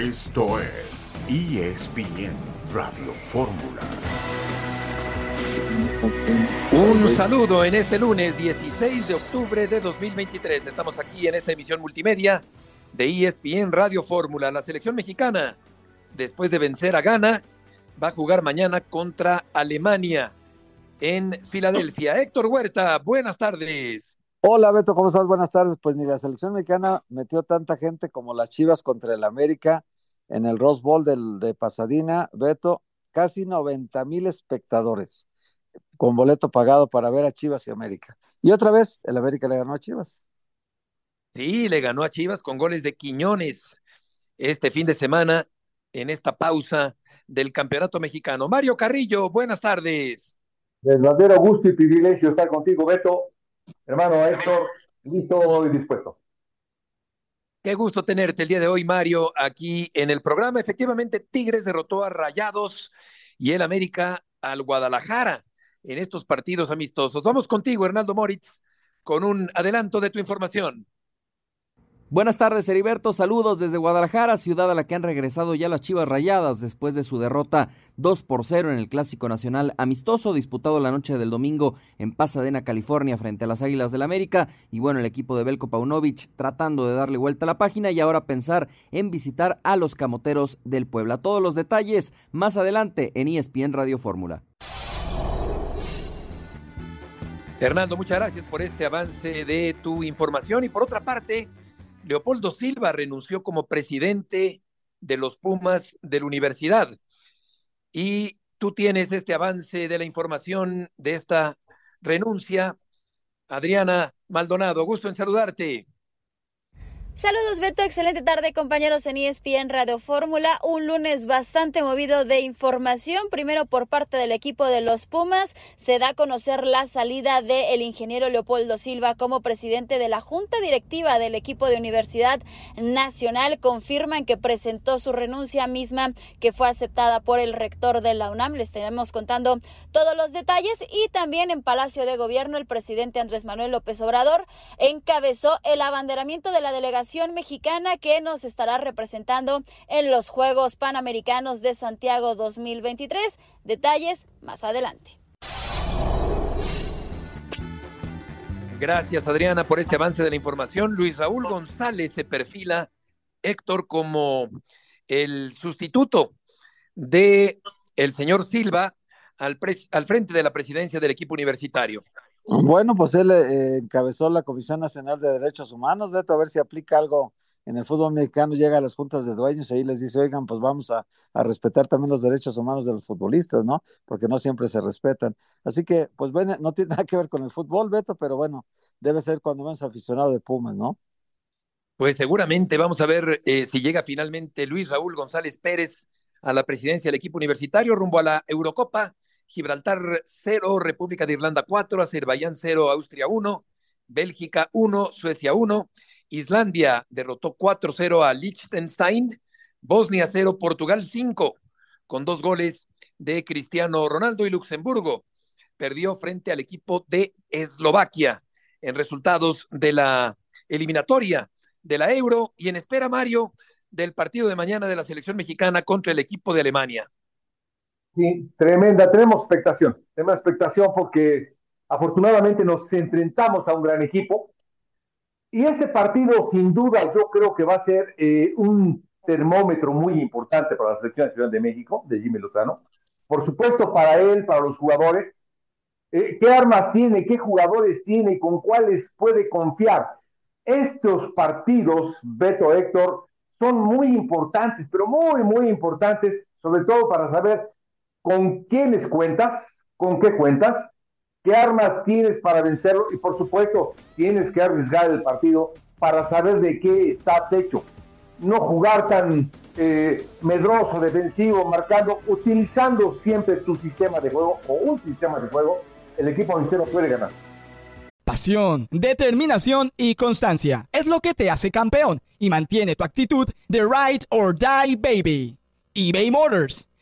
Esto es ESPN Radio Fórmula. Un saludo en este lunes 16 de octubre de 2023. Estamos aquí en esta emisión multimedia de ESPN Radio Fórmula. La selección mexicana, después de vencer a Ghana, va a jugar mañana contra Alemania en Filadelfia. Héctor Huerta, buenas tardes. Hola Beto, ¿cómo estás? Buenas tardes. Pues ni la selección mexicana metió tanta gente como las Chivas contra el América en el Rose Bowl del, de Pasadena. Beto, casi 90 mil espectadores con boleto pagado para ver a Chivas y América. Y otra vez, el América le ganó a Chivas. Sí, le ganó a Chivas con goles de Quiñones este fin de semana en esta pausa del Campeonato Mexicano. Mario Carrillo, buenas tardes. Verdadero gusto y privilegio estar contigo, Beto. Hermano Héctor, listo y dispuesto. Qué gusto tenerte el día de hoy, Mario, aquí en el programa. Efectivamente, Tigres derrotó a Rayados y el América al Guadalajara en estos partidos amistosos. Vamos contigo, Hernando Moritz, con un adelanto de tu información. Buenas tardes, Heriberto. Saludos desde Guadalajara, ciudad a la que han regresado ya las Chivas Rayadas después de su derrota 2 por 0 en el Clásico Nacional amistoso disputado la noche del domingo en Pasadena, California, frente a las Águilas del América. Y bueno, el equipo de Belko Paunovic tratando de darle vuelta a la página y ahora pensar en visitar a los camoteros del Puebla. Todos los detalles más adelante en ESPN Radio Fórmula. Fernando, muchas gracias por este avance de tu información. Y por otra parte, Leopoldo Silva renunció como presidente de los Pumas de la universidad. Y tú tienes este avance de la información de esta renuncia. Adriana Maldonado, gusto en saludarte. Saludos Beto, excelente tarde compañeros en ESPN Radio Fórmula, un lunes bastante movido de información, primero por parte del equipo de los Pumas, se da a conocer la salida del ingeniero Leopoldo Silva como presidente de la Junta Directiva del equipo de Universidad Nacional, confirman que presentó su renuncia misma que fue aceptada por el rector de la UNAM, les estaremos contando todos los detalles. Y también en Palacio de Gobierno el presidente Andrés Manuel López Obrador encabezó el abanderamiento de la delegación mexicana que nos estará representando en los Juegos Panamericanos de Santiago 2023. Detalles más adelante. Gracias Adriana por este avance de la información. Luis Raúl González se perfila, Héctor, como el sustituto de el señor Silva al, al frente de la presidencia del equipo universitario. Bueno, pues él eh, encabezó la Comisión Nacional de Derechos Humanos, Beto, a ver si aplica algo en el fútbol mexicano, llega a las juntas de dueños y ahí les dice, oigan, pues vamos a, respetar también los derechos humanos de los futbolistas, ¿no? Porque no siempre se respetan. Así que, pues bueno, no tiene nada que ver con el fútbol, Beto, pero bueno, debe ser cuando menos aficionado de Pumas, ¿no? Pues seguramente vamos a ver eh, si llega finalmente Luis Raúl González Pérez a la presidencia del equipo universitario rumbo a la Eurocopa Gibraltar 0, República de Irlanda 4, Azerbaiyán 0, Austria 1, Bélgica 1, Suecia 1, Islandia derrotó 4-0 a Liechtenstein, Bosnia 0, Portugal 5, con dos goles de Cristiano Ronaldo y Luxemburgo. Perdió frente al equipo de Eslovaquia en resultados de la eliminatoria de la Euro y en espera, Mario, del partido de mañana de la selección mexicana contra el equipo de Alemania. Tremenda, tenemos expectación, tenemos expectación porque afortunadamente nos enfrentamos a un gran equipo. Y ese partido sin duda yo creo que va a ser eh, un termómetro muy importante para la selección nacional de México, de Jimmy Lozano, por supuesto para él, para los jugadores, eh, qué armas tiene, qué jugadores tiene con cuáles puede confiar. Estos partidos, Beto Héctor, son muy importantes, pero muy, muy importantes, sobre todo para saber con quiénes cuentas, con qué cuentas, qué armas tienes para vencerlo y por supuesto tienes que arriesgar el partido para saber de qué está hecho. No jugar tan eh, medroso, defensivo, marcando, utilizando siempre tu sistema de juego o un sistema de juego, el equipo entero puede ganar. Pasión, determinación y constancia es lo que te hace campeón y mantiene tu actitud de ride or die baby. eBay Motors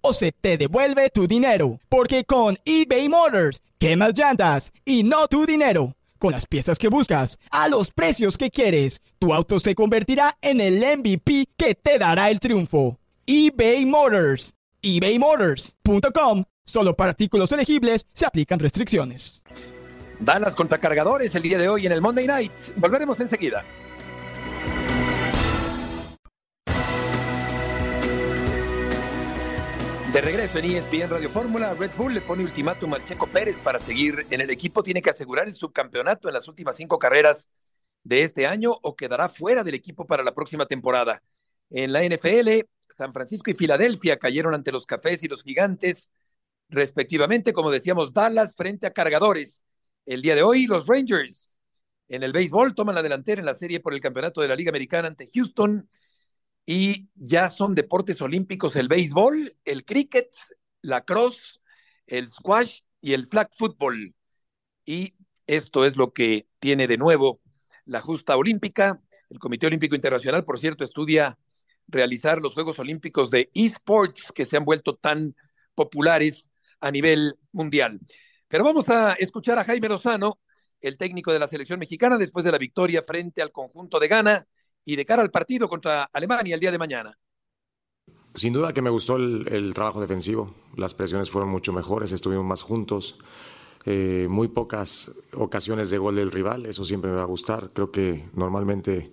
o se te devuelve tu dinero. Porque con eBay Motors, quemas llantas y no tu dinero. Con las piezas que buscas, a los precios que quieres, tu auto se convertirá en el MVP que te dará el triunfo. eBay Motors. ebaymotors.com Solo para artículos elegibles se aplican restricciones. Dallas contra cargadores el día de hoy en el Monday Night. Volveremos enseguida. De regreso en ESPN Radio Fórmula, Red Bull le pone ultimátum al Checo Pérez para seguir en el equipo. Tiene que asegurar el subcampeonato en las últimas cinco carreras de este año o quedará fuera del equipo para la próxima temporada. En la NFL, San Francisco y Filadelfia cayeron ante los Cafés y los Gigantes respectivamente, como decíamos, Dallas frente a Cargadores. El día de hoy, los Rangers en el béisbol toman la delantera en la serie por el campeonato de la Liga Americana ante Houston y ya son deportes olímpicos el béisbol, el cricket, la cross, el squash y el flag football. Y esto es lo que tiene de nuevo la justa olímpica. El Comité Olímpico Internacional, por cierto, estudia realizar los Juegos Olímpicos de esports que se han vuelto tan populares a nivel mundial. Pero vamos a escuchar a Jaime Lozano, el técnico de la selección mexicana, después de la victoria frente al conjunto de Ghana y de cara al partido contra Alemania el día de mañana. Sin duda que me gustó el, trabajo defensivo. Las presiones fueron mucho mejores, estuvimos más juntos. Eh, muy pocas ocasiones de gol del rival, eso siempre me va a gustar. Creo que normalmente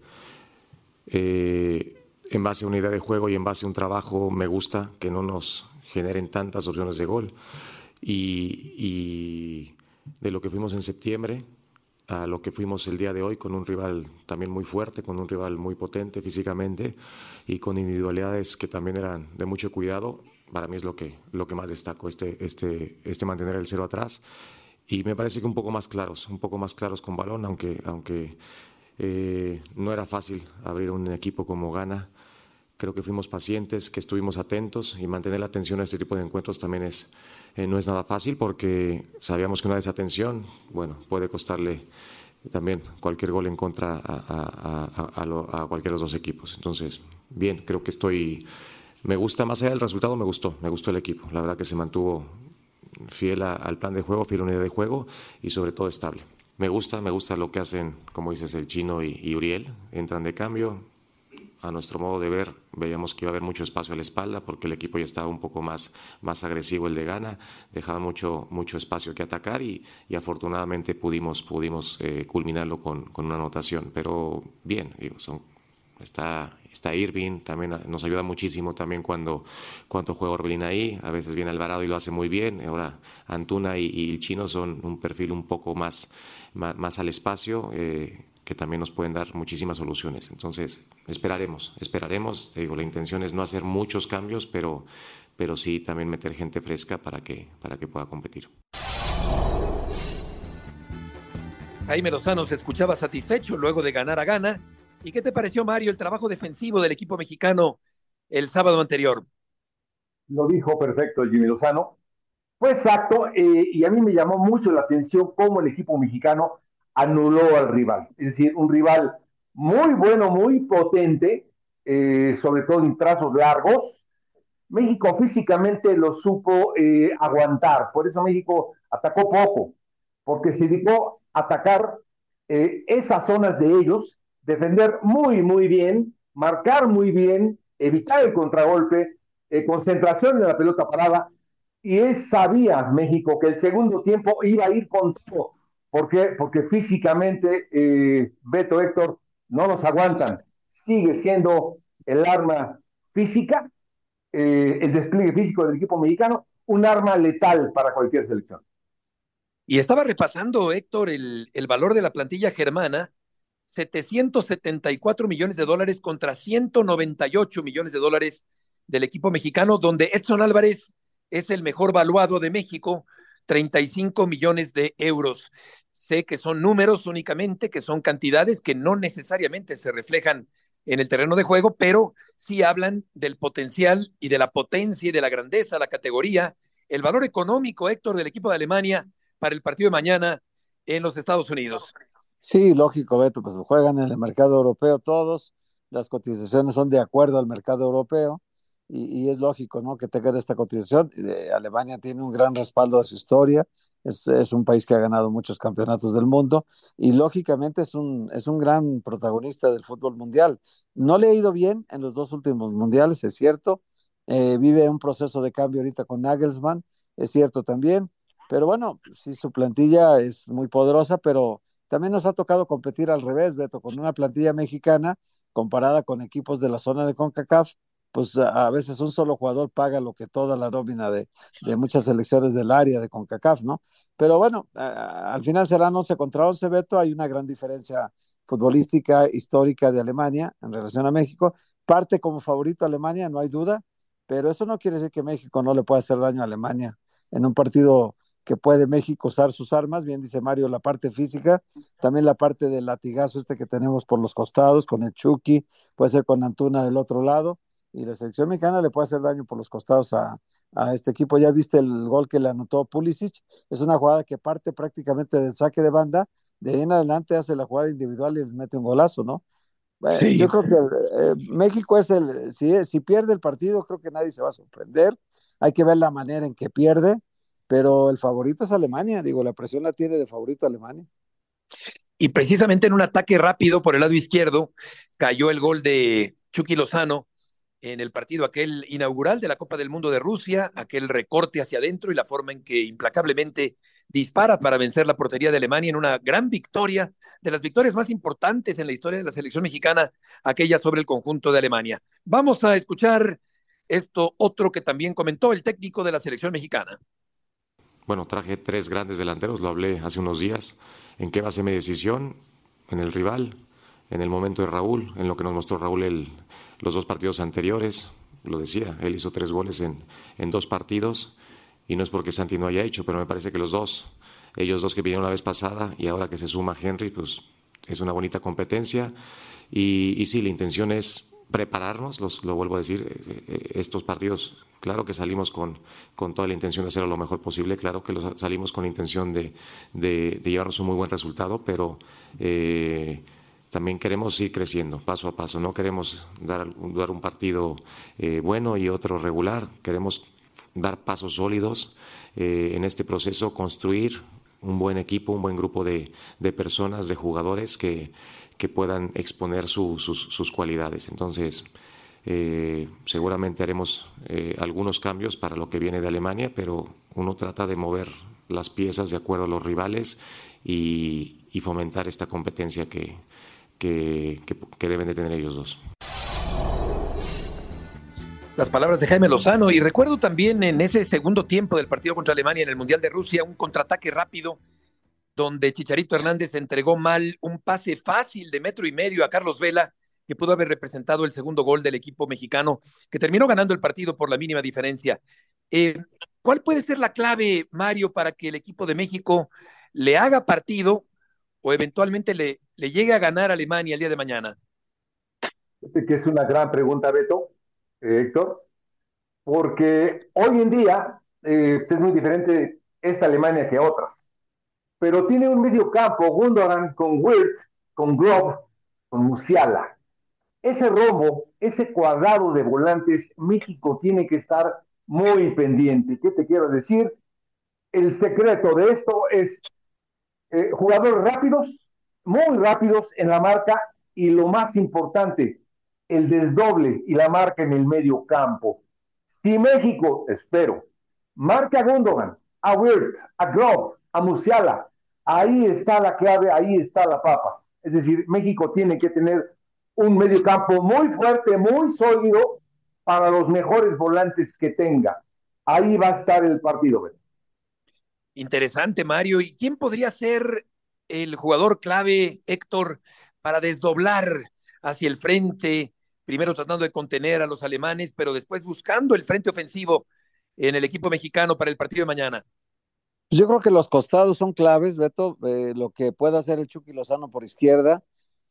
eh, en base a una idea de juego y en base a un trabajo me gusta que no nos generen tantas opciones de gol. Y, de lo que fuimos en septiembre a lo que fuimos el día de hoy con un rival también muy fuerte, con un rival muy potente físicamente y con individualidades que también eran de mucho cuidado, para mí es lo que, lo que más destaco, este, este, este mantener el cero atrás. Y me parece que un poco más claros, un poco más claros con balón, aunque, aunque eh, no era fácil abrir un equipo como Gana Creo que fuimos pacientes, que estuvimos atentos y mantener la atención a este tipo de encuentros también es, eh, no es nada fácil porque sabíamos que una desatención, bueno, puede costarle también cualquier gol en contra a, a, cualquiera de los dos equipos. Entonces, bien, creo que estoy, me gusta, más allá del resultado, me gustó, me gustó el equipo. La verdad que se mantuvo fiel al plan de juego, fiel a la unidad de juego y sobre todo estable. Me gusta, me gusta lo que hacen, como dices, el chino y Uriel. Entran de cambio, a nuestro modo de ver, veíamos que iba a haber mucho espacio a la espalda porque el equipo ya estaba un poco más, más agresivo el de gana, dejaba mucho, mucho espacio que atacar y, y afortunadamente pudimos, pudimos eh, culminarlo con, con, una anotación. Pero bien, digo, son, está, está Irving, también nos ayuda muchísimo también cuando, cuando juega Orbelín ahí, a veces viene Alvarado y lo hace muy bien, ahora Antuna y, el Chino son un perfil un poco más, más, más al espacio. Eh, que también nos pueden dar muchísimas soluciones. Entonces, esperaremos, esperaremos. Te digo, la intención es no hacer muchos cambios, pero, pero sí también meter gente fresca para que, para que pueda competir. Jaime Lozano se escuchaba satisfecho luego de ganar a gana. ¿Y qué te pareció, Mario, el trabajo defensivo del equipo mexicano el sábado anterior? Lo dijo perfecto Jimmy Lozano. Fue exacto, eh, y a mí me llamó mucho la atención cómo el equipo mexicano anuló al rival. Es decir, un rival muy bueno, muy potente, eh, sobre todo en trazos largos. México físicamente lo supo eh, aguantar, por eso México atacó poco, porque se dedicó a atacar eh, esas zonas de ellos, defender muy, muy bien, marcar muy bien, evitar el contragolpe, concentración en la pelota parada, y es, sabía México que el segundo tiempo iba a ir con todo ¿Por qué? Porque físicamente, eh, Beto Héctor, no nos aguantan. Sigue siendo el arma física, eh, el despliegue físico del equipo mexicano, un arma letal para cualquier selección. Y estaba repasando, Héctor, el, el valor de la plantilla germana, 774 millones de dólares contra 198 millones de dólares del equipo mexicano, donde Edson Álvarez es el mejor valuado de México 35 millones de euros. Sé que son números únicamente, que son cantidades que no necesariamente se reflejan en el terreno de juego, pero sí hablan del potencial y de la potencia y de la grandeza, la categoría, el valor económico, Héctor, del equipo de Alemania para el partido de mañana en los Estados Unidos. Sí, lógico, Beto, pues juegan en el mercado europeo todos, las cotizaciones son de acuerdo al mercado europeo y, es lógico, ¿no? Que tenga esta cotización. Alemania tiene un gran respaldo de su historia, es, es, un país que ha ganado muchos campeonatos del mundo y lógicamente es un, es un gran protagonista del fútbol mundial. No le ha ido bien en los dos últimos mundiales, es cierto. Eh, vive un proceso de cambio ahorita con Nagelsmann, es cierto también. Pero bueno, sí, su plantilla es muy poderosa, pero también nos ha tocado competir al revés, Beto, con una plantilla mexicana comparada con equipos de la zona de CONCACAF, pues a, veces un solo jugador paga lo que toda la nómina de, de muchas selecciones del área de CONCACAF, ¿no? Pero bueno, al final serán 11 contra 11, Beto, hay una gran diferencia futbolística histórica de Alemania en relación a México. Parte como favorito Alemania, no hay duda, pero eso no quiere decir que México no le pueda hacer daño a Alemania en un partido que puede México usar sus armas, bien dice Mario, la parte física, también la parte del latigazo este que tenemos por los costados, con el Chucky, puede ser con Antuna del otro lado, y la selección mexicana le puede hacer daño por los costados a, a este equipo. Ya viste el gol que le anotó Pulisic, es una jugada que parte prácticamente del saque de banda, de ahí en adelante hace la jugada individual y les mete un golazo, ¿no? Sí. Yo creo que eh, México es el, si, si pierde el partido, creo que nadie se va a sorprender. Hay que ver la manera en que pierde pero el favorito es Alemania, digo, la presión la tiene de favorito Alemania. Y precisamente en un ataque rápido por el lado izquierdo cayó el gol de Chucky Lozano en el partido aquel inaugural de la Copa del Mundo de Rusia, aquel recorte hacia adentro y la forma en que implacablemente dispara para vencer la portería de Alemania en una gran victoria, de las victorias más importantes en la historia de la selección mexicana, aquella sobre el conjunto de Alemania. Vamos a escuchar esto otro que también comentó el técnico de la selección mexicana bueno, traje tres grandes delanteros, lo hablé hace unos días. ¿En qué base mi decisión? En el rival, en el momento de Raúl, en lo que nos mostró Raúl el, los dos partidos anteriores. Lo decía, él hizo tres goles en, en dos partidos y no es porque Santi no haya hecho, pero me parece que los dos, ellos dos que vinieron la vez pasada y ahora que se suma Henry, pues es una bonita competencia. Y, y sí, la intención es prepararnos, los, lo vuelvo a decir, eh, eh, estos partidos, claro que salimos con, con, toda la intención de hacerlo lo mejor posible, claro que los, salimos con la intención de, de, llevarnos un muy buen resultado, pero eh, también queremos ir creciendo paso a paso, no queremos dar, dar un partido bueno y otro regular, queremos dar pasos sólidos en este proceso, construir un buen equipo, un buen grupo de, de personas, de jugadores que que puedan exponer sus, cualidades. Entonces, eh, seguramente haremos eh, algunos cambios para lo que viene de Alemania, pero uno trata de mover las piezas de acuerdo a los rivales y, fomentar esta competencia que, que, deben de tener ellos dos. Las palabras de Jaime Lozano y recuerdo también en ese segundo tiempo del partido contra Alemania en el Mundial de Rusia un contraataque rápido donde Chicharito Hernández entregó mal un pase fácil de metro y medio a Carlos Vela, que pudo haber representado el segundo gol del equipo mexicano, que terminó ganando el partido por la mínima diferencia. Eh, ¿Cuál puede ser la clave, Mario, para que el equipo de México le haga partido o eventualmente le, le llegue a ganar Alemania el día de mañana? Que es una gran pregunta, Beto, eh, Héctor, porque hoy en día eh, es muy diferente esta Alemania que otras pero tiene un medio campo, Gundogan con Wirt, con Grob, con Musiala. Ese rombo, ese cuadrado de volantes, México tiene que estar muy pendiente. ¿Qué te quiero decir? El secreto de esto es eh, jugadores rápidos, muy rápidos en la marca y lo más importante, el desdoble y la marca en el medio campo. Si México, espero, marca a Gundogan, a Wirt, a Grob, a Musiala. Ahí está la clave, ahí está la papa. Es decir, México tiene que tener un mediocampo muy fuerte, muy sólido para los mejores volantes que tenga. Ahí va a estar el partido. Interesante, Mario. ¿Y quién podría ser el jugador clave, Héctor, para desdoblar hacia el frente, primero tratando de contener a los alemanes, pero después buscando el frente ofensivo en el equipo mexicano para el partido de mañana? Yo creo que los costados son claves, Beto, eh, lo que pueda hacer el Chucky Lozano por izquierda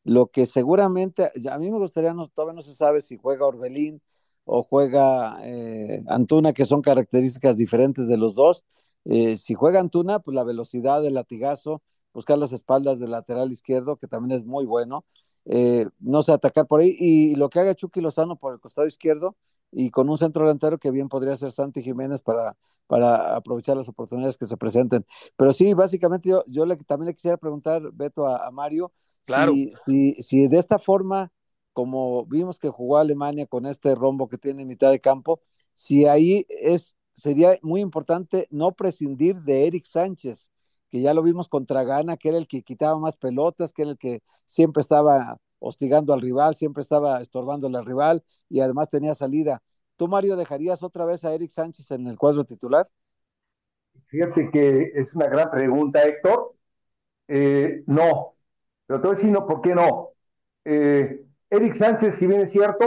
Lo que seguramente, a mí me gustaría, no, todavía no se sabe si juega Orbelín o juega eh, Antuna, que son características diferentes de los dos. Eh, si juega Antuna, pues la velocidad del latigazo, buscar las espaldas del lateral izquierdo, que también es muy bueno. Eh, no sé, atacar por ahí. Y, lo que haga Chucky Lozano por el costado izquierdo y con un centro delantero que bien podría ser Santi Jiménez para, para aprovechar las oportunidades que se presenten. Pero sí, básicamente yo, yo le, también le quisiera preguntar, Beto, a, a Mario, Claro. si, si, si de esta forma como vimos que jugó Alemania con este rombo que tiene en mitad de campo, si ahí es, sería muy importante no prescindir de Eric Sánchez, que ya lo vimos contra Ghana, que era el que quitaba más pelotas, que era el que siempre estaba hostigando al rival, siempre estaba estorbándole al rival y además tenía salida. ¿Tú, Mario, dejarías otra vez a Eric Sánchez en el cuadro titular? Fíjate que es una gran pregunta, Héctor. Eh, no, pero te voy a decir no, ¿por qué no? Eh, Eric Sánchez, si bien es cierto,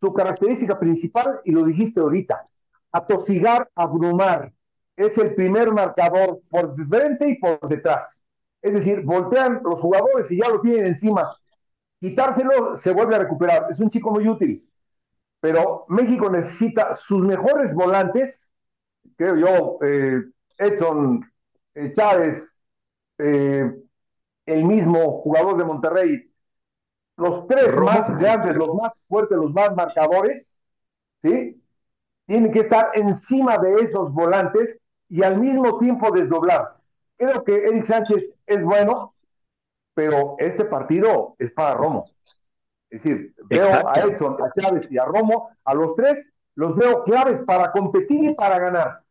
su característica principal, y lo dijiste ahorita, atosigar, abrumar. Es el primer marcador por frente y por detrás. Es decir, voltean los jugadores y ya lo tienen encima. Quitárselo se vuelve a recuperar. Es un chico muy útil. Pero México necesita sus mejores volantes, creo yo, eh, Edson, eh, Chávez, eh, el mismo jugador de Monterrey, los tres más grandes, los más fuertes, los más marcadores, ¿sí? Tienen que estar encima de esos volantes y al mismo tiempo desdoblar. Creo que Eric Sánchez es bueno, pero este partido es para Romo. Es decir, veo Exacto. a Edson, a Chávez y a Romo, a los tres, los veo claves para competir y para ganar.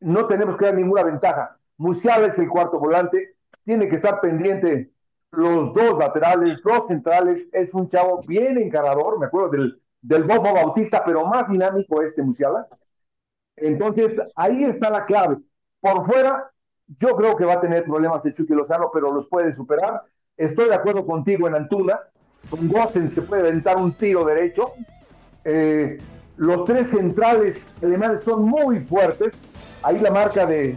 No tenemos que dar ninguna ventaja. Musial es el cuarto volante, tiene que estar pendiente los dos laterales, los centrales, es un chavo bien encarador, me acuerdo del, del Bobo Bautista, pero más dinámico este Musiala. Entonces, ahí está la clave. Por fuera, yo creo que va a tener problemas el Chucky Lozano, pero los puede superar. Estoy de acuerdo contigo en Antuna. Con Gossen se puede aventar un tiro derecho. Eh, los tres centrales alemanes son muy fuertes. Ahí la marca de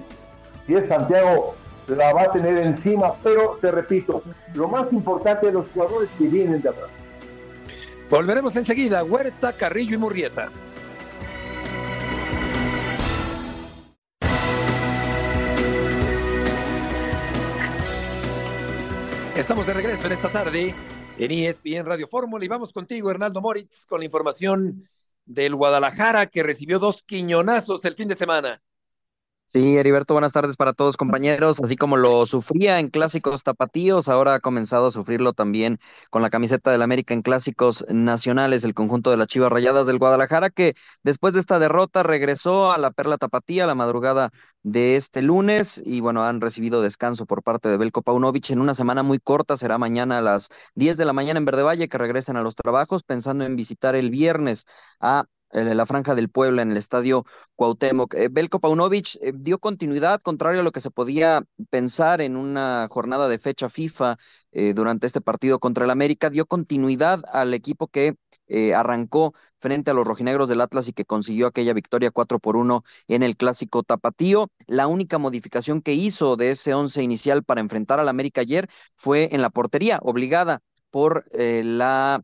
10 Santiago la va a tener encima, pero te repito, lo más importante es los jugadores que vienen de atrás. Volveremos enseguida. Huerta, Carrillo y Murrieta. Estamos de regreso en esta tarde en ESPN Radio Fórmula y vamos contigo, Hernaldo Moritz, con la información del Guadalajara que recibió dos quiñonazos el fin de semana. Sí, Heriberto, buenas tardes para todos compañeros. Así como lo sufría en clásicos tapatíos, ahora ha comenzado a sufrirlo también con la camiseta del América en clásicos nacionales, el conjunto de las Chivas Rayadas del Guadalajara, que después de esta derrota regresó a la Perla Tapatía la madrugada de este lunes y bueno, han recibido descanso por parte de Belko Paunovic en una semana muy corta, será mañana a las 10 de la mañana en Verde Valle que regresen a los trabajos, pensando en visitar el viernes a la Franja del Puebla en el estadio Cuauhtémoc. Eh, Belko Paunovic eh, dio continuidad, contrario a lo que se podía pensar en una jornada de fecha FIFA eh, durante este partido contra el América, dio continuidad al equipo que arrancó frente a los rojinegros del Atlas y que consiguió aquella victoria 4 por 1 en el clásico tapatío. La única modificación que hizo de ese once inicial para enfrentar al América ayer fue en la portería, obligada por la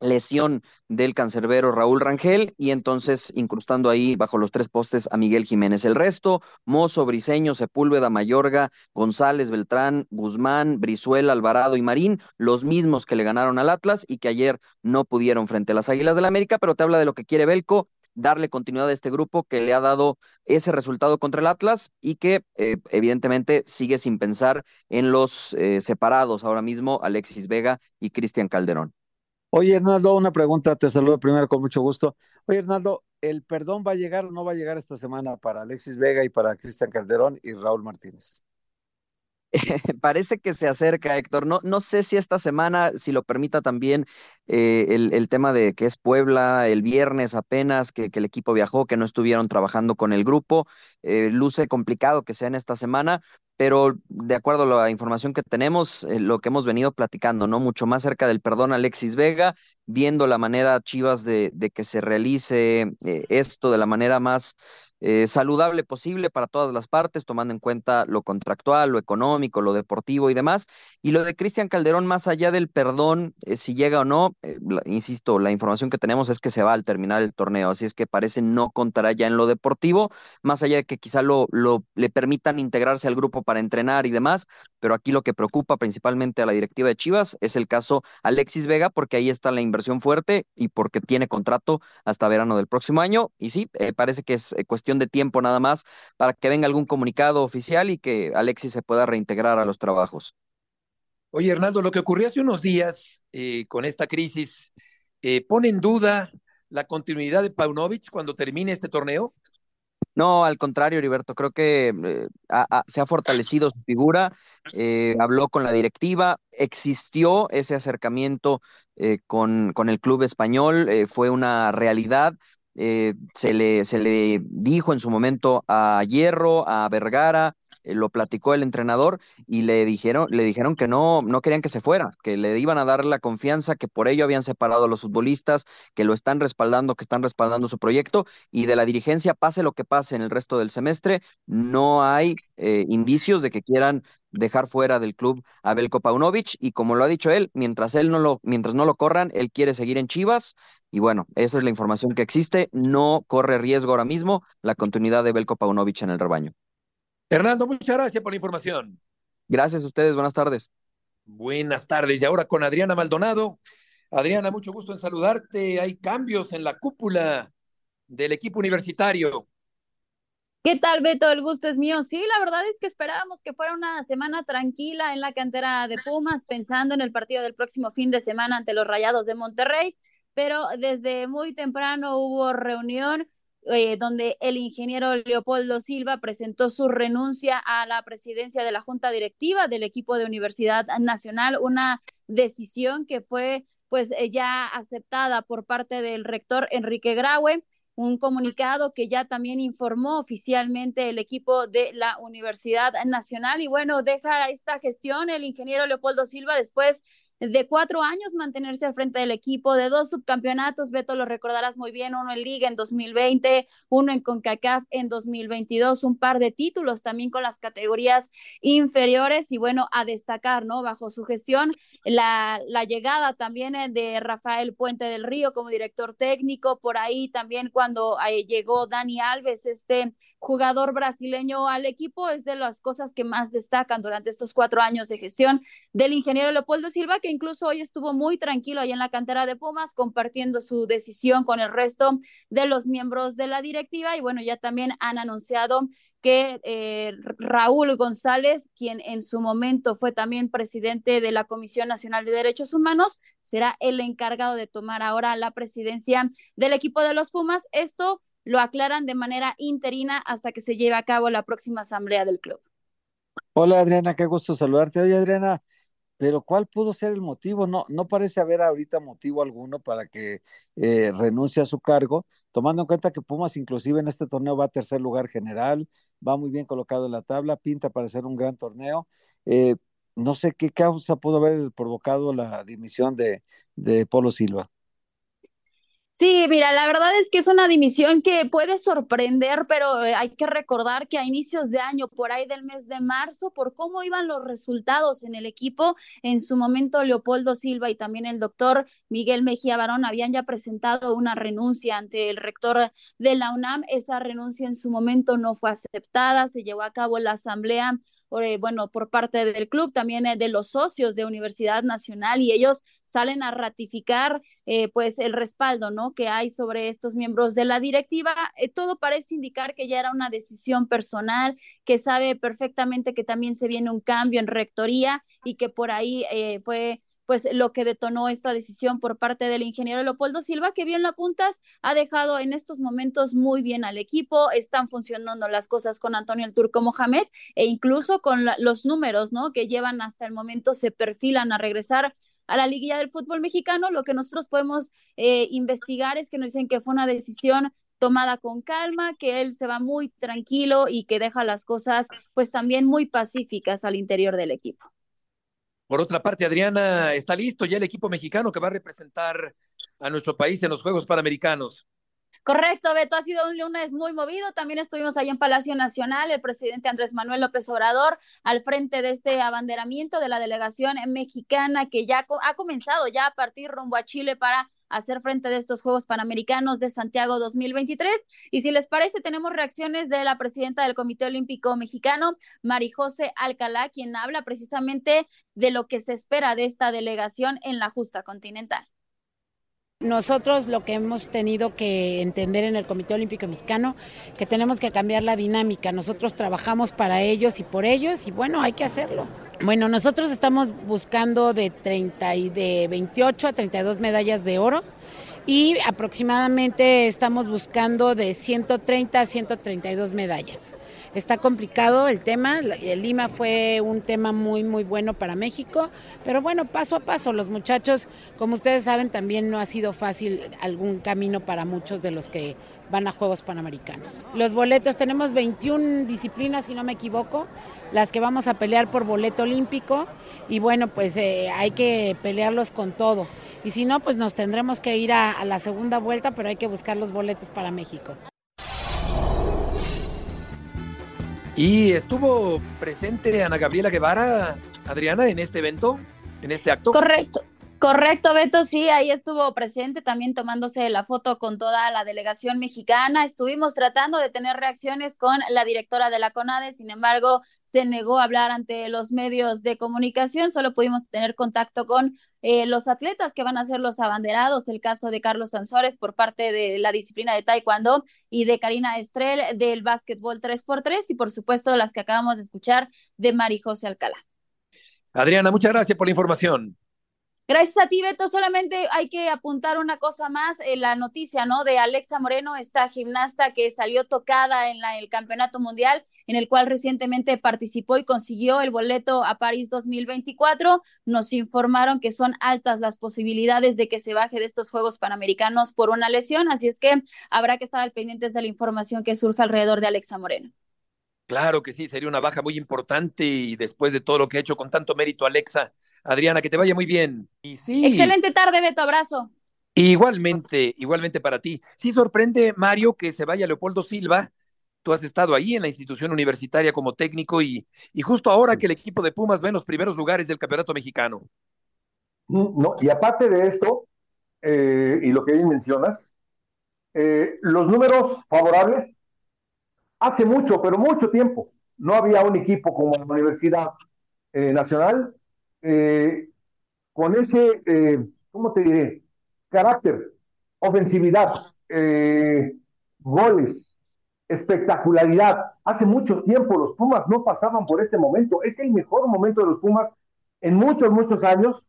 lesión del cancerbero Raúl Rangel y entonces incrustando ahí bajo los tres postes a Miguel Jiménez. El resto, Mozo, Briseño, Sepúlveda, Mayorga, González, Beltrán, Guzmán, Brizuela, Alvarado y Marín, los mismos que le ganaron al Atlas y que ayer no pudieron frente a las Águilas del la América, pero te habla de lo que quiere Belco, darle continuidad a este grupo que le ha dado ese resultado contra el Atlas y que eh, evidentemente sigue sin pensar en los eh, separados ahora mismo, Alexis Vega y Cristian Calderón. Oye, Hernaldo, una pregunta, te saludo primero con mucho gusto. Oye, Hernaldo, ¿el perdón va a llegar o no va a llegar esta semana para Alexis Vega y para Cristian Calderón y Raúl Martínez? Parece que se acerca, Héctor. No, no sé si esta semana, si lo permita también eh, el, tema de que es Puebla, el viernes apenas que, el equipo viajó, que no estuvieron trabajando con el grupo. Eh, luce complicado que sea en esta semana, pero de acuerdo a la información que tenemos, eh, lo que hemos venido platicando, ¿no? Mucho más cerca del perdón Alexis Vega, viendo la manera, Chivas, de que se realice esto de la manera más eh, saludable posible para todas las partes, tomando en cuenta lo contractual, lo económico, lo deportivo y demás. Y lo de Cristian Calderón, más allá del perdón, eh, si llega o no, eh, insisto, la información que tenemos es que se va al terminar el torneo, así es que parece no contará ya en lo deportivo, más allá de que quizá lo, lo le permitan integrarse al grupo para entrenar y demás, pero aquí lo que preocupa principalmente a la directiva de Chivas es el caso Alexis Vega, porque ahí está la inversión fuerte y porque tiene contrato hasta verano del próximo año. Y sí, parece que es cuestión de tiempo nada más para que venga algún comunicado oficial y que Alexis se pueda reintegrar a los trabajos. Oye, Hernando, lo que ocurrió hace unos días eh, con esta crisis eh, pone en duda la continuidad de Paunovic cuando termine este torneo. No, al contrario, Heriberto, creo que eh, se ha fortalecido su figura, habló con la directiva, existió ese acercamiento con, con, el club español, fue una realidad. Eh, se, le, se le dijo en su momento a Hierro, a Vergara, lo platicó el entrenador y le dijeron, le dijeron que no, no querían que se fuera, que le iban a dar la confianza, que por ello habían separado a los futbolistas, que lo están respaldando, que están respaldando su proyecto y de la dirigencia, pase lo que pase en el resto del semestre, no hay eh, indicios de que quieran dejar fuera del club a Belko Paunovic y como lo ha dicho él, mientras él no lo, mientras no lo corran, él quiere seguir en Chivas y bueno, esa es la información que existe. No corre riesgo ahora mismo la continuidad de Belko Paunovic en el rebaño. Hernando, muchas gracias por la información. Gracias a ustedes, buenas tardes. Buenas tardes. Y ahora con Adriana Maldonado. Adriana, mucho gusto en saludarte. Hay cambios en la cúpula del equipo universitario. ¿Qué tal, Beto? El gusto es mío. Sí, la verdad es que esperábamos que fuera una semana tranquila en la cantera de Pumas, pensando en el partido del próximo fin de semana ante los Rayados de Monterrey pero desde muy temprano hubo reunión eh, donde el ingeniero Leopoldo Silva presentó su renuncia a la presidencia de la Junta Directiva del equipo de Universidad Nacional, una decisión que fue pues eh, ya aceptada por parte del rector Enrique Graue un comunicado que ya también informó oficialmente el equipo de la Universidad Nacional. Y bueno, deja esta gestión el ingeniero Leopoldo Silva después de cuatro años mantenerse al frente del equipo, de dos subcampeonatos, Beto lo recordarás muy bien, uno en Liga en 2020, uno en CONCACAF en 2022, un par de títulos también con las categorías inferiores y bueno, a destacar, ¿no? Bajo su gestión, la, la llegada también eh, de Rafael Puente del Río como director técnico, por ahí también cuando eh, llegó Dani Alves, este jugador brasileño al equipo, es de las cosas que más destacan durante estos cuatro años de gestión del ingeniero Leopoldo Silva, que incluso hoy estuvo muy tranquilo ahí en la cantera de Pumas, compartiendo su decisión con el resto de los miembros de la directiva. Y bueno, ya también han anunciado que eh, Raúl González, quien en su momento fue también presidente de la Comisión Nacional de Derechos Humanos, será el encargado de tomar ahora la presidencia del equipo de los Pumas. Esto lo aclaran de manera interina hasta que se lleve a cabo la próxima asamblea del club. Hola Adriana, qué gusto saludarte. Oye Adriana, pero ¿cuál pudo ser el motivo? No, no parece haber ahorita motivo alguno para que eh, renuncie a su cargo, tomando en cuenta que Pumas inclusive en este torneo va a tercer lugar general, va muy bien colocado en la tabla, pinta para ser un gran torneo. Eh, no sé qué causa pudo haber provocado la dimisión de, de Polo Silva. Sí, mira, la verdad es que es una dimisión que puede sorprender, pero eh, hay que recordar que a inicios de año, por ahí del mes de marzo, por cómo iban los resultados en el equipo, en su momento Leopoldo Silva y también el doctor Miguel Mejía Barón habían ya presentado una renuncia ante el rector de la UNAM. Esa renuncia en su momento no fue aceptada, se llevó a cabo la asamblea bueno, por parte del club, también eh, de los socios de Universidad Nacional y ellos salen a ratificar eh, pues el respaldo, ¿no? Que hay sobre estos miembros de la directiva. todo parece indicar que ya era una decisión personal, que sabe perfectamente que también se viene un cambio en rectoría y que por ahí fue pues lo que detonó esta decisión por parte del ingeniero Leopoldo Silva, que bien la apuntas, ha dejado en estos momentos muy bien al equipo, están funcionando las cosas con Antonio el Turco Mohamed e incluso con los números, ¿no? Que llevan hasta el momento se perfilan a regresar a la liguilla del fútbol mexicano. Lo que nosotros podemos eh, investigar es que nos dicen que fue una decisión tomada con calma, que él se va muy tranquilo y que deja las cosas pues también muy pacíficas al interior del equipo. Por otra parte, Adriana, está listo ya el equipo mexicano que va a representar a nuestro país en los Juegos Panamericanos. Correcto, Beto, ha sido un lunes muy movido. También estuvimos ahí en Palacio Nacional, el presidente Andrés Manuel López Obrador al frente de este abanderamiento de la delegación mexicana que ya ha comenzado ya a partir rumbo a Chile para hacer frente de estos Juegos Panamericanos de Santiago 2023. Y si les parece, tenemos reacciones de la presidenta del Comité Olímpico Mexicano, Marijose Alcalá, quien habla precisamente de lo que se espera de esta delegación en la justa continental. Nosotros lo que hemos tenido que entender en el Comité Olímpico Mexicano, que tenemos que cambiar la dinámica. Nosotros trabajamos para ellos y por ellos y bueno, hay que hacerlo. Bueno, nosotros estamos buscando de 30 y de 28 a 32 medallas de oro y aproximadamente estamos buscando de 130 a 132 medallas. Está complicado el tema, el Lima fue un tema muy muy bueno para México, pero bueno, paso a paso, los muchachos, como ustedes saben, también no ha sido fácil algún camino para muchos de los que van a Juegos Panamericanos. Los boletos, tenemos 21 disciplinas, si no me equivoco, las que vamos a pelear por boleto olímpico y bueno, pues eh, hay que pelearlos con todo. Y si no, pues nos tendremos que ir a la segunda vuelta, pero hay que buscar los boletos para México. Y estuvo presente Ana Gabriela Guevara, Adriana, en este evento, en este acto. Correcto. Correcto, Beto, sí, ahí estuvo presente también tomándose la foto con toda la delegación mexicana. Estuvimos tratando de tener reacciones con la directora de la CONADE, sin embargo, se negó a hablar ante los medios de comunicación, solo pudimos tener contacto con eh, los atletas que van a ser los abanderados, el caso de Carlos Sansores por parte de la disciplina de Taekwondo y de Karina Estrel del básquetbol 3x3 y por supuesto las que acabamos de escuchar de Mari José Alcalá. Adriana, muchas gracias por la información. Gracias a ti, Beto. Solamente hay que apuntar una cosa más, en la noticia, ¿no? De Alexa Moreno, esta gimnasta que salió tocada en el Campeonato Mundial, en el cual recientemente participó y consiguió el boleto a París 2024. Nos informaron que son altas las posibilidades de que se baje de estos Juegos Panamericanos por una lesión, así es que habrá que estar al pendiente de la información que surja alrededor de Alexa Moreno. Claro que sí, sería una baja muy importante y después de todo lo que ha hecho con tanto mérito Alexa Adriana, que te vaya muy bien. Y sí. Excelente tarde, Beto, abrazo. Igualmente, igualmente para ti. Sí sorprende, Mario, que se vaya Leopoldo Silva. Tú has estado ahí en la institución universitaria como técnico y, y justo ahora que el equipo de Pumas va en los primeros lugares del campeonato mexicano. Mm, no, y aparte de esto, eh, y lo que bien mencionas, eh, los números favorables, hace mucho, pero mucho tiempo, no había un equipo como la Universidad eh, Nacional eh, con ese, eh, ¿cómo te diré? Carácter, ofensividad, eh, goles, espectacularidad. Hace mucho tiempo los Pumas no pasaban por este momento. Es el mejor momento de los Pumas en muchos, muchos años.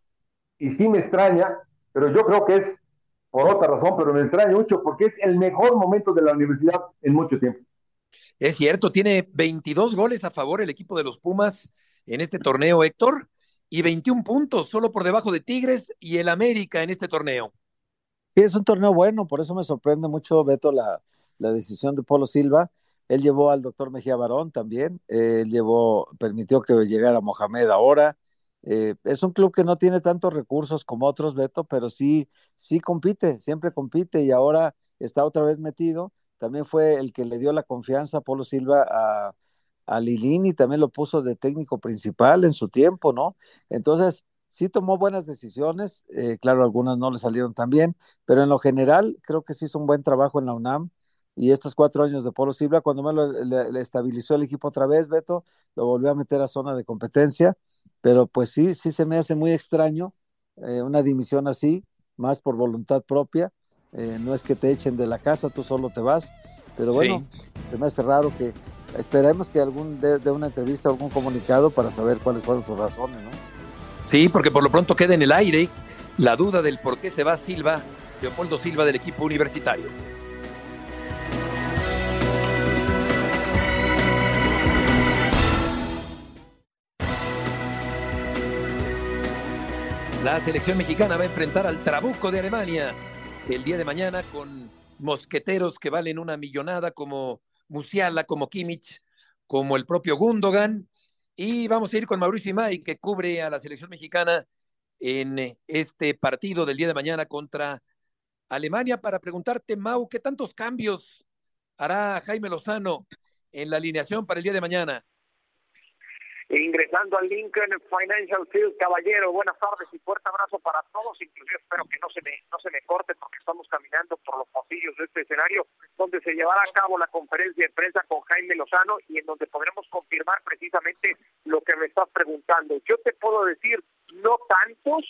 Y sí me extraña, pero yo creo que es por otra razón, pero me extraña mucho porque es el mejor momento de la universidad en mucho tiempo. Es cierto, tiene 22 goles a favor el equipo de los Pumas en este torneo, Héctor y 21 puntos, solo por debajo de Tigres y el América en este torneo. Sí, es un torneo bueno, por eso me sorprende mucho, Beto, la, la decisión de Polo Silva. Él llevó al doctor Mejía Barón también, él llevó, permitió que llegara Mohamed ahora. Eh, es un club que no tiene tantos recursos como otros, Beto, pero sí, sí compite, siempre compite y ahora está otra vez metido. También fue el que le dio la confianza a Polo Silva a, a Lilini también lo puso de técnico principal en su tiempo, ¿no? Entonces, sí tomó buenas decisiones, eh, claro, algunas no le salieron tan bien, pero en lo general creo que sí hizo un buen trabajo en la UNAM y estos cuatro años de Polo Silva, cuando me lo, le, estabilizó el equipo otra vez, Beto, lo volvió a meter a zona de competencia, pero pues sí, sí se me hace muy extraño eh, una dimisión así, más por voluntad propia, eh, no es que te echen de la casa, tú solo te vas, pero bueno, se me hace raro que esperemos que algún de, una entrevista algún comunicado para saber cuáles fueron sus razones, ¿no? Sí, porque por lo pronto queda en el aire la duda del por qué se va Silva, Leopoldo Silva del equipo universitario. La selección mexicana va a enfrentar al Trabuco de Alemania el día de mañana con mosqueteros que valen una millonada como Musiala, como Kimmich, como el propio Gundogan. Y vamos a ir con Mauricio Imay, que cubre a la selección mexicana en este partido del día de mañana contra Alemania para preguntarte, Mau, ¿qué tantos cambios hará Jaime Lozano en la alineación para el día de mañana? Ingresando al Lincoln Financial Field. Caballero, buenas tardes y fuerte abrazo para todos. Inclusive espero que no se me, no se me corte porque estamos caminando por los pasillos de este escenario donde se llevará a cabo la conferencia de prensa con Jaime Lozano y en donde podremos confirmar precisamente lo que me estás preguntando. Yo te puedo decir, no tantos,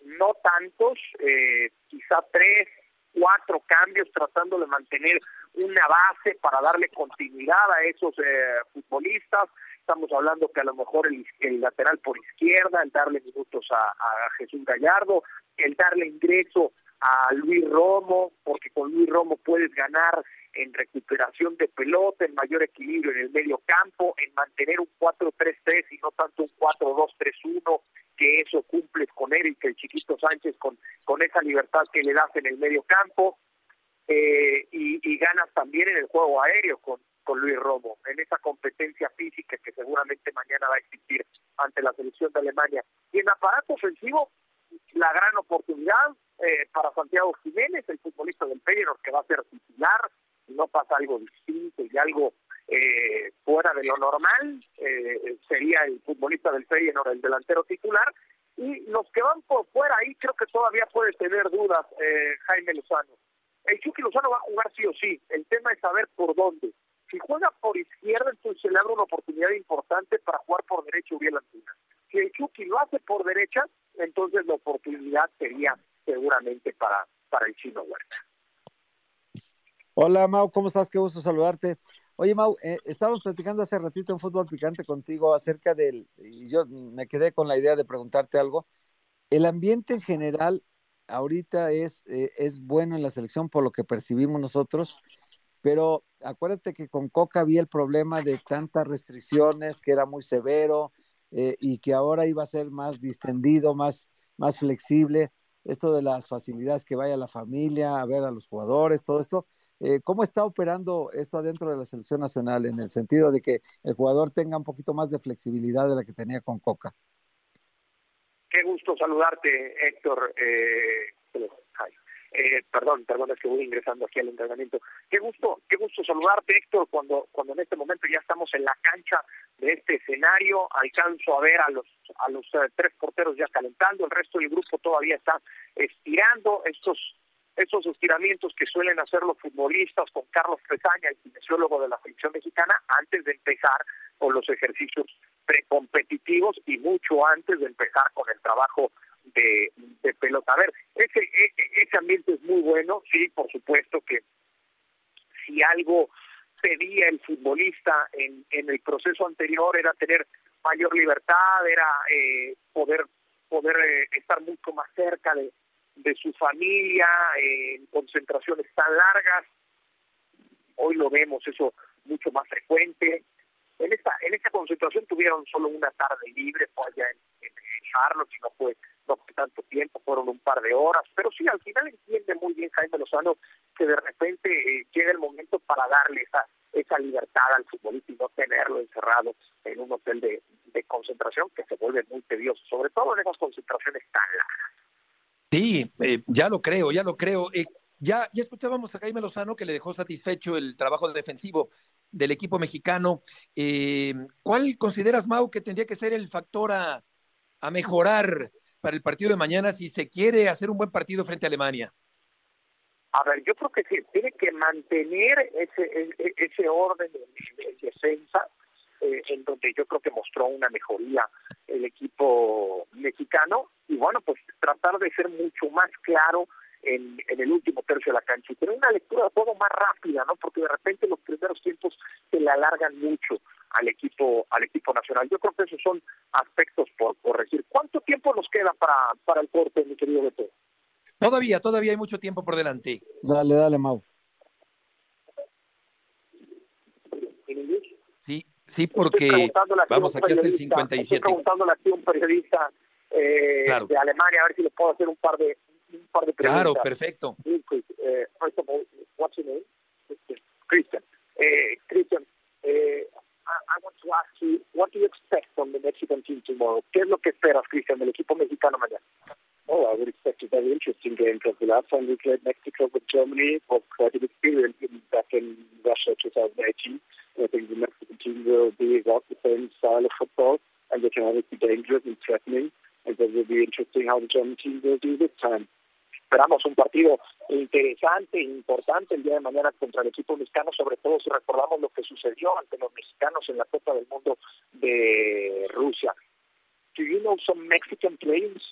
no tantos, eh, quizá tres, cuatro cambios tratando de mantener una base para darle continuidad a esos eh, futbolistas estamos hablando que a lo mejor el, lateral por izquierda, el darle minutos a, Jesús Gallardo, el darle ingreso a Luis Romo, porque con Luis Romo puedes ganar en recuperación de pelota, en mayor equilibrio en el medio campo, en mantener un 4-3-3 y no tanto un 4-2-3-1, que eso cumples con él y que el chiquito Sánchez con, con esa libertad que le das en el medio campo, eh, y, y ganas también en el juego aéreo con, con Luis Romo, en esa competencia física que seguramente mañana va a existir ante la selección de Alemania. Y en aparato ofensivo, la gran oportunidad eh, para Santiago Jiménez, el futbolista del Feyenoord, que va a ser titular, si no pasa algo distinto y algo eh, fuera de lo normal, eh, sería el futbolista del Feyenoord el delantero titular, y los que van por fuera ahí creo que todavía puede tener dudas Jaime Lozano. El Chucky Lozano va a jugar sí o sí, el tema es saber por dónde. Si juega por izquierda, entonces le abre una oportunidad importante para jugar por derecha Uriel Antuna. Si el Chucky lo hace por derecha, entonces la oportunidad sería seguramente para, para el chino Huerta. Hola Mau, ¿cómo estás? Qué gusto saludarte. Oye Mau, eh, estábamos platicando hace ratito en Fútbol Picante contigo acerca del, y yo me quedé con la idea de preguntarte algo. El ambiente en general ahorita es, eh, es bueno en la selección por lo que percibimos nosotros, pero acuérdate que con Coca había el problema de tantas restricciones, que era muy severo eh, y que ahora iba a ser más distendido, más, más flexible. Esto de las facilidades que vaya la familia a ver a los jugadores, todo esto. Eh, ¿Cómo está operando esto adentro de la selección nacional en el sentido de que el jugador tenga un poquito más de flexibilidad de la que tenía con Coca? Qué gusto saludarte, Héctor. Eh, eh, perdón, perdón, es que voy ingresando aquí al entrenamiento. Qué gusto, qué gusto saludarte, Héctor, cuando, cuando en este momento ya estamos en la cancha de este escenario, alcanzo a ver a los, a los eh, tres porteros ya calentando, el resto del grupo todavía está estirando estos esos estiramientos que suelen hacer los futbolistas con Carlos Pesaña, el kinesiólogo de la selección mexicana, antes de empezar con los ejercicios precompetitivos y mucho antes de empezar con el trabajo de, pelota. A ver, ese, e, e, ese ambiente es muy bueno, sí, por supuesto que si algo pedía el futbolista en, en el proceso anterior era tener mayor libertad, era eh, poder poder eh, estar mucho más cerca de, su familia en concentraciones tan largas. Hoy lo vemos eso mucho más frecuente. En esta en esta concentración tuvieron solo una tarde libre, por allá en, en Charlotte, y no fue no fue tanto tiempo, fueron un par de horas, pero sí, al final entiende muy bien Jaime Lozano que de repente eh, llega el momento para darle esa esa libertad al futbolista y no tenerlo encerrado en un hotel de, de concentración que se vuelve muy tedioso, sobre todo en esas concentraciones tan largas. Sí, eh, ya lo creo, ya lo creo. Eh, ya, ya escuchábamos a Jaime Lozano que le dejó satisfecho el trabajo defensivo del equipo mexicano. ¿Cuál consideras, Mau, que tendría que ser el factor a, a mejorar para el partido de mañana si se quiere hacer un buen partido frente a Alemania? A ver, yo creo que sí, tiene que mantener ese, e, e, ese orden de, defensa, eh, en donde yo creo que mostró una mejoría el equipo mexicano, y bueno, pues tratar de ser mucho más claro en, en, el último tercio de la cancha y tener una lectura de juego más rápida, ¿no? Porque de repente los primeros tiempos se le alargan mucho al equipo al equipo nacional. Yo creo que esos son aspectos por corregir. ¿Cuánto tiempo nos queda para, para el corte, mi querido Beto? Todavía, todavía hay mucho tiempo por delante. Dale, dale, Mau. Sí, sí, porque vamos aquí hasta el 57. Estoy preguntándole aquí a un periodista eh, claro. de Alemania a ver si le puedo hacer un par de un par de preguntas. Claro, perfecto. Uh, first of all, what's your name? Christian. Uh, Christian, uh, I, I want to ask you, what do you expect from the Mexican team tomorrow? ¿Qué es lo que esperas, Christian, del equipo mexicano mañana? Oh, I would expect a very interesting game because the last time we played Mexico of quite an experience in, back in Russia 2018. I think the Mexican team will be about the same style of football, and they can always be dangerous and threatening. And it will be interesting how the German team will do this time. Esperamos un partido interesante, importante el día de mañana contra el equipo mexicano, sobre todo si recordamos lo que sucedió ante los mexicanos en la Copa del Mundo de Rusia. Do you know some Mexican players?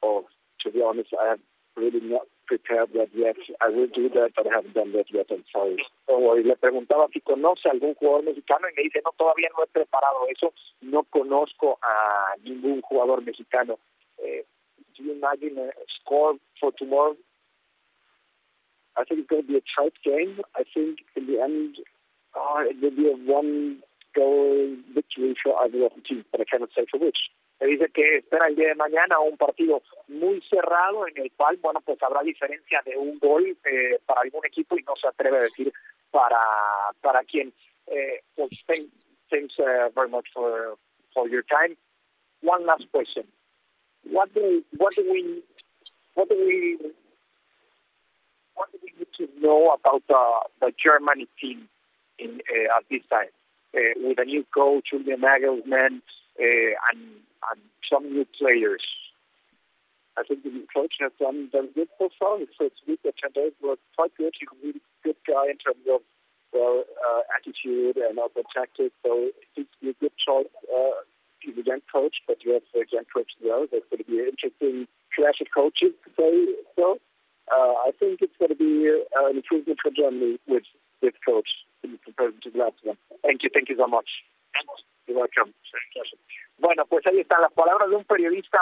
Oh, to be honest, I have really not prepared that yet. I will do that, but I haven't done that. Oh, y le preguntaba si conoce algún jugador mexicano y me dice, no, todavía no he preparado eso, no conozco a ningún jugador mexicano. Do you imagine a score for tomorrow? I think it's going to be a tight game. I think in the end, uh, it will be a one goal victory for either of the teams, but I cannot say for which. Me dice que espera el día de mañana un partido muy cerrado en el cual, bueno, pues habrá diferencia de un gol eh, para algún equipo y no se atreve a decir para para quién. Eh, well, thank, thanks uh, very much for for your time. One last question. What do what do we what do we what do we need to know about the the Germany team in uh, at this time uh, with a new coach, Julian Nagelsmann, uh, and and some new players? I think the new coach has done very good so far. His first week at Chandler was quite good. He's a really good guy in terms of well, uh, attitude and also tactics. So he's a good choice. He's a young coach, but you have a young coach as well. That's going to be an interesting clash of coaches to say so. Uh, I think it's going to be uh, an improvement for Germany with this coach in comparison to the last one. Thank you. Thank you so much. You're welcome. Bueno, pues ahí están las palabras de un periodista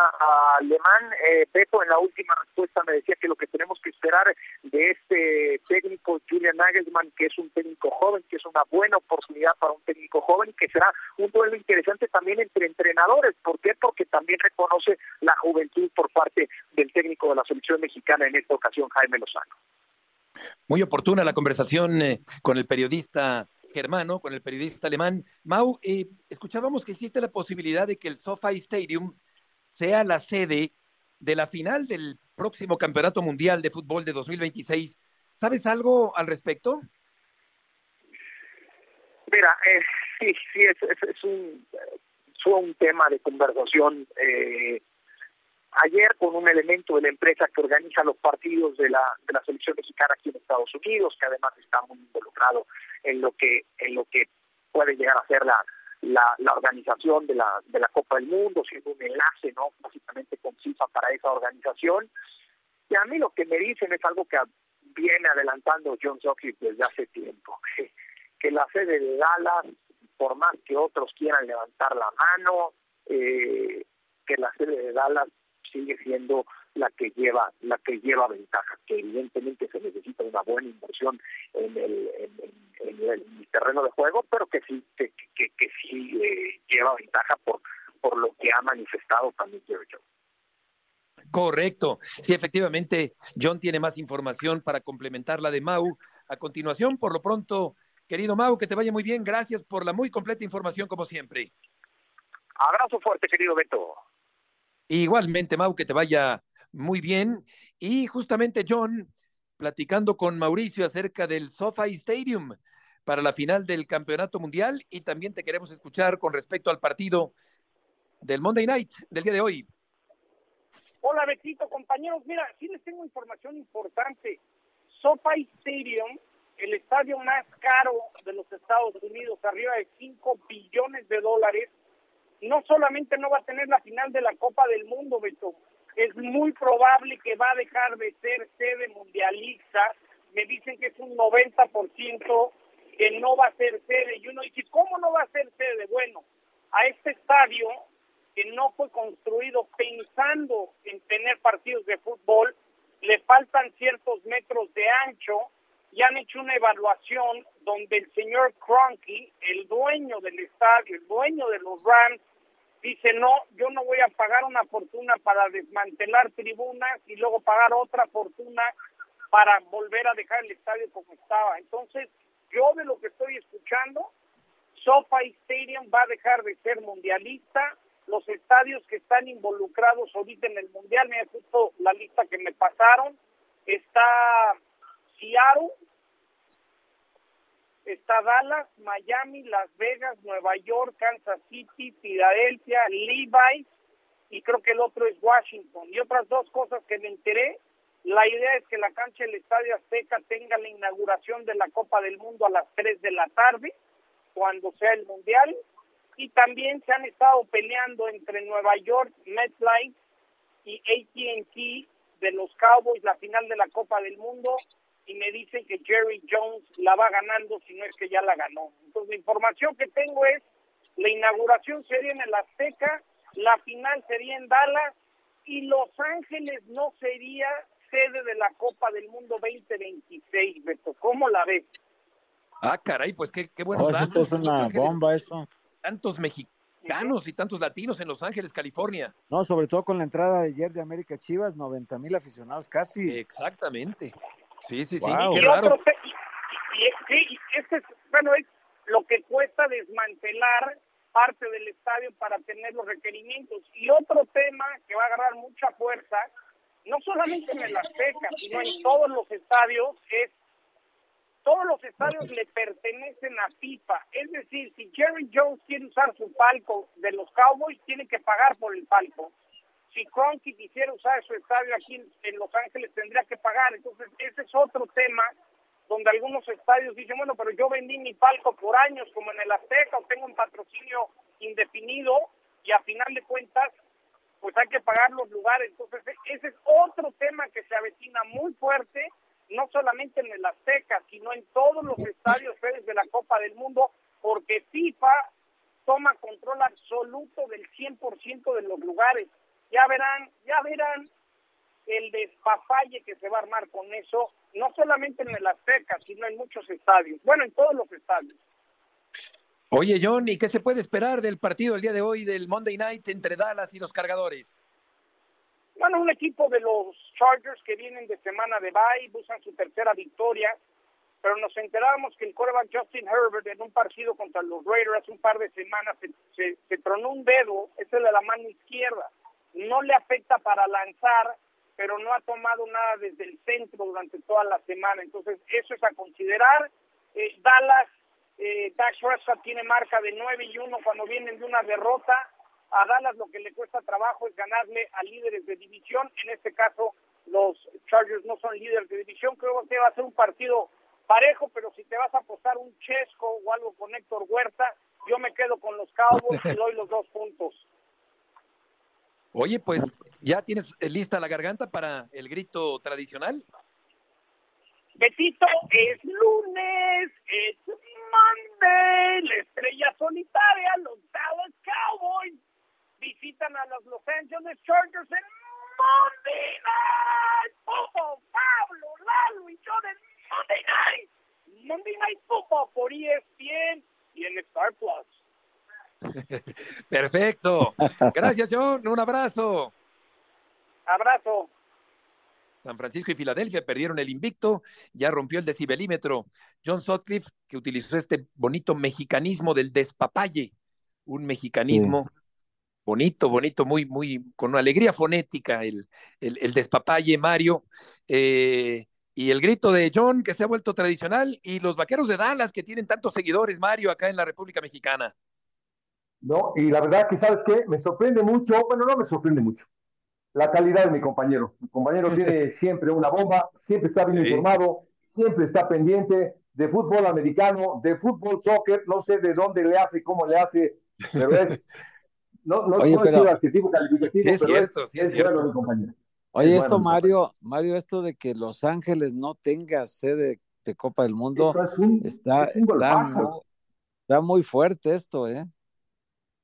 alemán. Eh, Beto, en la última respuesta me decía que lo que tenemos que esperar de este técnico Julian Nagelsmann, que es un técnico joven, que es una buena oportunidad para un técnico joven que será un duelo interesante también entre entrenadores. ¿Por qué? Porque también reconoce la juventud por parte del técnico de la selección mexicana en esta ocasión, Jaime Lozano. Muy oportuna la conversación eh, con el periodista germano, con el periodista alemán. Mau, eh, escuchábamos que existe la posibilidad de que el SoFi Stadium sea la sede de la final del próximo Campeonato Mundial de Fútbol de 2026. ¿Sabes algo al respecto? Mira, eh, sí, sí, es, es, es un, fue un tema de conversación eh, ayer con un elemento de la empresa que organiza los partidos de la, de la selección mexicana aquí en Estados Unidos, que además está muy involucrado en lo que en lo que puede llegar a ser la, la, la organización de la, de la Copa del Mundo, siendo un enlace, ¿no? Básicamente con FIFA para esa organización. Y a mí lo que me dicen es algo que viene adelantando John Sutcliffe desde hace tiempo, que la sede de Dallas, por más que otros quieran levantar la mano, eh, que la sede de Dallas sigue siendo la que lleva la que lleva ventaja que evidentemente se necesita una buena inversión en el, en, en, en el terreno de juego pero que sí que, que, que sí eh, lleva ventaja por por lo que ha manifestado también Jerry Jones. Correcto. Sí, efectivamente, John tiene más información para complementar la de Mau. A continuación, por lo pronto, querido Mau, que te vaya muy bien. Gracias por la muy completa información, como siempre. Abrazo fuerte, querido Beto. Igualmente, Mau, que te vaya muy bien. Y justamente, John, platicando con Mauricio acerca del SoFi Stadium para la final del Campeonato Mundial y también te queremos escuchar con respecto al partido del Monday Night del día de hoy. Hola, Betito, compañeros. Mira, sí les tengo información importante. SoFi Stadium, el estadio más caro de los Estados Unidos, arriba de 5 billones de dólares, no solamente no va a tener la final de la Copa del Mundo, Beto, es muy probable que va a dejar de ser sede mundialista. Me dicen que es un 90% que no va a ser sede. Y uno dice, ¿cómo no va a ser sede? Bueno, a este estadio que no fue construido pensando en tener partidos de fútbol, le faltan ciertos metros de ancho y han hecho una evaluación donde el señor Cronky, el dueño del estadio, el dueño de los Rams, dice, no, yo no voy a pagar una fortuna para desmantelar tribunas y luego pagar otra fortuna para volver a dejar el estadio como estaba. Entonces, yo de lo que estoy escuchando, SoFi Stadium va a dejar de ser mundialista, los estadios que están involucrados ahorita en el mundial, me ha justo la lista que me pasaron, está Seattle, está Dallas, Miami, Las Vegas, Nueva York, Kansas City, Filadelfia, Levi y creo que el otro es Washington. Y otras dos cosas que me enteré, la idea es que la cancha del Estadio Azteca tenga la inauguración de la Copa del Mundo a las 3 de la tarde, cuando sea el Mundial, y también se han estado peleando entre Nueva York, MetLife y AT&T de los Cowboys la final de la Copa del Mundo y me dicen que Jerry Jones la va ganando si no es que ya la ganó. Entonces la información que tengo es la inauguración sería en el Azteca, la final sería en Dallas y Los Ángeles no sería sede de la Copa del Mundo 2026, Beto. ¿Cómo la ves? Ah, caray, pues qué, qué bueno. Oh, esto es una bomba eso. Tantos mexicanos y tantos latinos en Los Ángeles, California. No, sobre todo con la entrada de ayer de América Chivas, 90 mil aficionados casi. Exactamente. Sí, sí, sí. Qué raro. y, este es, bueno, es lo que cuesta desmantelar parte del estadio para tener los requerimientos. Y otro tema que va a agarrar mucha fuerza, no solamente en el Azteca, sino en todos los estadios, es todos los estadios le pertenecen a FIFA. Es decir, si Jerry Jones quiere usar su palco de los Cowboys, tiene que pagar por el palco. Si Cronky quisiera usar su estadio aquí en Los Ángeles, tendría que pagar. Entonces, ese es otro tema donde algunos estadios dicen, bueno, pero yo vendí mi palco por años, como en el Azteca, o tengo un patrocinio indefinido, y a final de cuentas, pues hay que pagar los lugares. Entonces, ese es otro tema que se avecina muy fuerte no solamente en el Azteca, sino en todos los estadios de la Copa del Mundo, porque FIFA toma control absoluto del 100% de los lugares. Ya verán, ya verán el despapalle que se va a armar con eso, no solamente en el Azteca, sino en muchos estadios, bueno, en todos los estadios. Oye, John, ¿y qué se puede esperar del partido el día de hoy del Monday Night entre Dallas y los cargadores? Bueno, un equipo de los Chargers que vienen de semana de bye, buscan su tercera victoria, pero nos enterábamos que el coreback Justin Herbert en un partido contra los Raiders hace un par de semanas se, se, tronó un dedo, ese de la mano izquierda. No le afecta para lanzar, pero no ha tomado nada desde el centro durante toda la semana. Entonces, eso es a considerar. Eh, Dallas, eh, Dash tiene marca de 9 y 1 cuando vienen de una derrota a Dallas lo que le cuesta trabajo es ganarle a líderes de división. En este caso, los Chargers no son líderes de división. Creo que va a ser un partido parejo, pero si te vas a apostar un Chesco o algo con Héctor Huerta, yo me quedo con los Cowboys y doy los dos puntos. Oye, pues, ¿ya tienes lista la garganta para el grito tradicional? Betito, es lunes, es Monday, la estrella solitaria, los Dallas Cowboys visitan a los Los Angeles Chargers en Monday Night Football. Pablo, Lalo y John en Monday Night. Monday Night Football por ESPN y en Star Plus. Perfecto. Gracias, John. Un abrazo. Abrazo. San Francisco y Filadelfia perdieron el invicto, ya rompió el decibelímetro. John Sutcliffe, que utilizó este bonito mexicanismo del despapalle, un mexicanismo bonito, bonito, muy, muy, con una alegría fonética, el, el, despapalle Mario, eh, y el grito de John que se ha vuelto tradicional, y los vaqueros de Dallas que tienen tantos seguidores, Mario, acá en la República Mexicana. No, y la verdad que, ¿sabes qué? Me sorprende mucho, bueno, no me sorprende mucho, la calidad de mi compañero. Mi compañero tiene siempre una bomba, siempre está bien informado, siempre está pendiente de fútbol americano, de fútbol soccer, no sé de dónde le hace, cómo le hace, pero es no, no Oye, pero, adjetivo calificativo, es pero cierto, es, sí es, es bueno, mi compañero. Oye, esto, Mario, Mario, esto de que Los Ángeles no tenga sede de Copa del Mundo es un, está, es está, muy, está, muy, fuerte esto, ¿eh?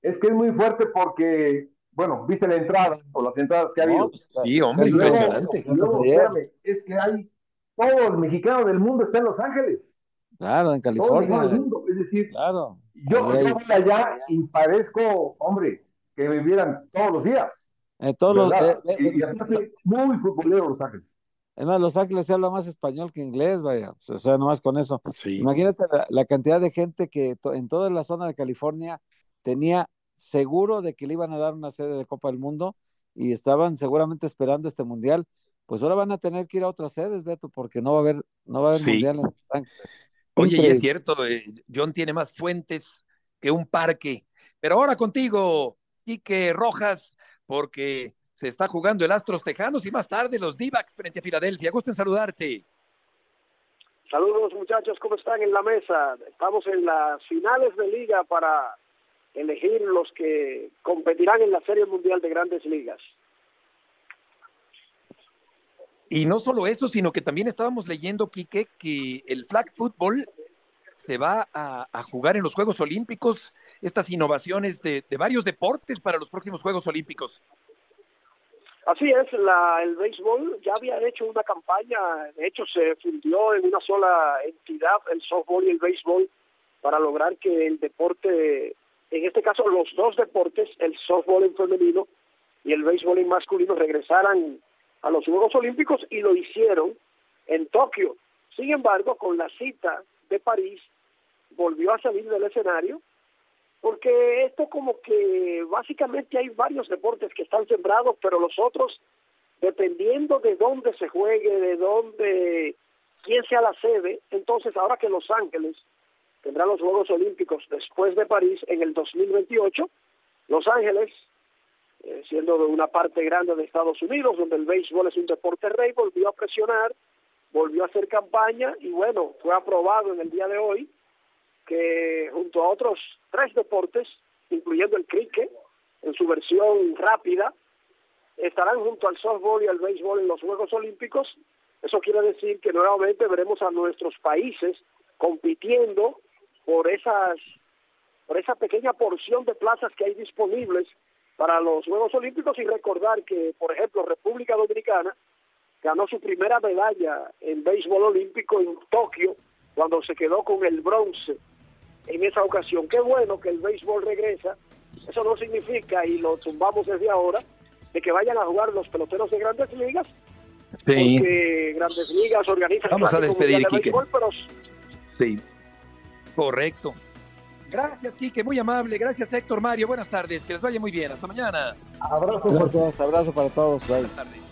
Es que es muy fuerte porque, bueno, viste la entrada o las entradas que ha habido. Pues, sí, hombre, impresionante. Luego, espérame, es que hay todo el mexicano del mundo está en Los Ángeles. Claro, en California. Todo el mundo, es decir, claro. yo, voy allá y parezco, hombre, que vivieran todos los días. Eh, todos los, eh, eh, y, aparte, muy futbolero Los Ángeles. Es más, Los Ángeles se habla más español que inglés, vaya. O sea, nomás con eso. Imagínate la, cantidad de gente que en toda la zona de California tenía seguro de que le iban a dar una sede de Copa del Mundo y estaban seguramente esperando este mundial, pues ahora van a tener que ir a otras sedes, Beto, porque no va a haber, no va a haber mundial en Los Ángeles. Oye, y es cierto, eh, John tiene más fuentes que un parque. Pero ahora contigo, Quique Rojas, porque se está jugando el Astros Tejanos y más tarde los d frente a Filadelfia. Gusto en saludarte. Saludos muchachos, ¿cómo están en la mesa? Estamos en las finales de liga para elegir los que competirán en la Serie Mundial de Grandes Ligas. Y no solo eso, sino que también estábamos leyendo, Quique, que el flag football se va a, jugar en los Juegos Olímpicos, estas innovaciones de, varios deportes para los próximos Juegos Olímpicos. Así es, la, el béisbol ya había hecho una campaña, de hecho se fundió en una sola entidad, el softball y el béisbol, para lograr que el deporte, en este caso los dos deportes, el softball en femenino y el béisbol en masculino, regresaran a los Juegos Olímpicos y lo hicieron en Tokio. Sin embargo, con la cita de París, volvió a salir del escenario, porque esto como que básicamente hay varios deportes que están sembrados, pero los otros, dependiendo de dónde se juegue, de dónde, quién sea la sede, entonces ahora que Los Ángeles tendrá los Juegos Olímpicos después de París en el 2028, Los Ángeles eh, siendo de una parte grande de Estados Unidos, donde el béisbol es un deporte rey, volvió a presionar, volvió a hacer campaña y bueno, fue aprobado en el día de hoy que junto a otros tres deportes, incluyendo el cricket, en su versión rápida, estarán junto al softball y al béisbol en los Juegos Olímpicos. Eso quiere decir que nuevamente veremos a nuestros países compitiendo por esas por esa pequeña porción de plazas que hay disponibles para los Juegos Olímpicos y recordar que, por ejemplo, República Dominicana ganó su primera medalla en béisbol olímpico en Tokio cuando se quedó con el bronce en esa ocasión. Qué bueno que el béisbol regresa. Eso no significa, y lo tumbamos desde ahora, de que vayan a jugar los peloteros de grandes ligas. Sí. Porque grandes ligas organizan... Vamos a despedir, Quique. Sí, correcto. Gracias, Quique, muy amable. Gracias, Héctor Mario. Buenas tardes. Que les vaya muy bien. Hasta mañana. Abrazo. Gracias, abrazo para todos. Buenas tardes.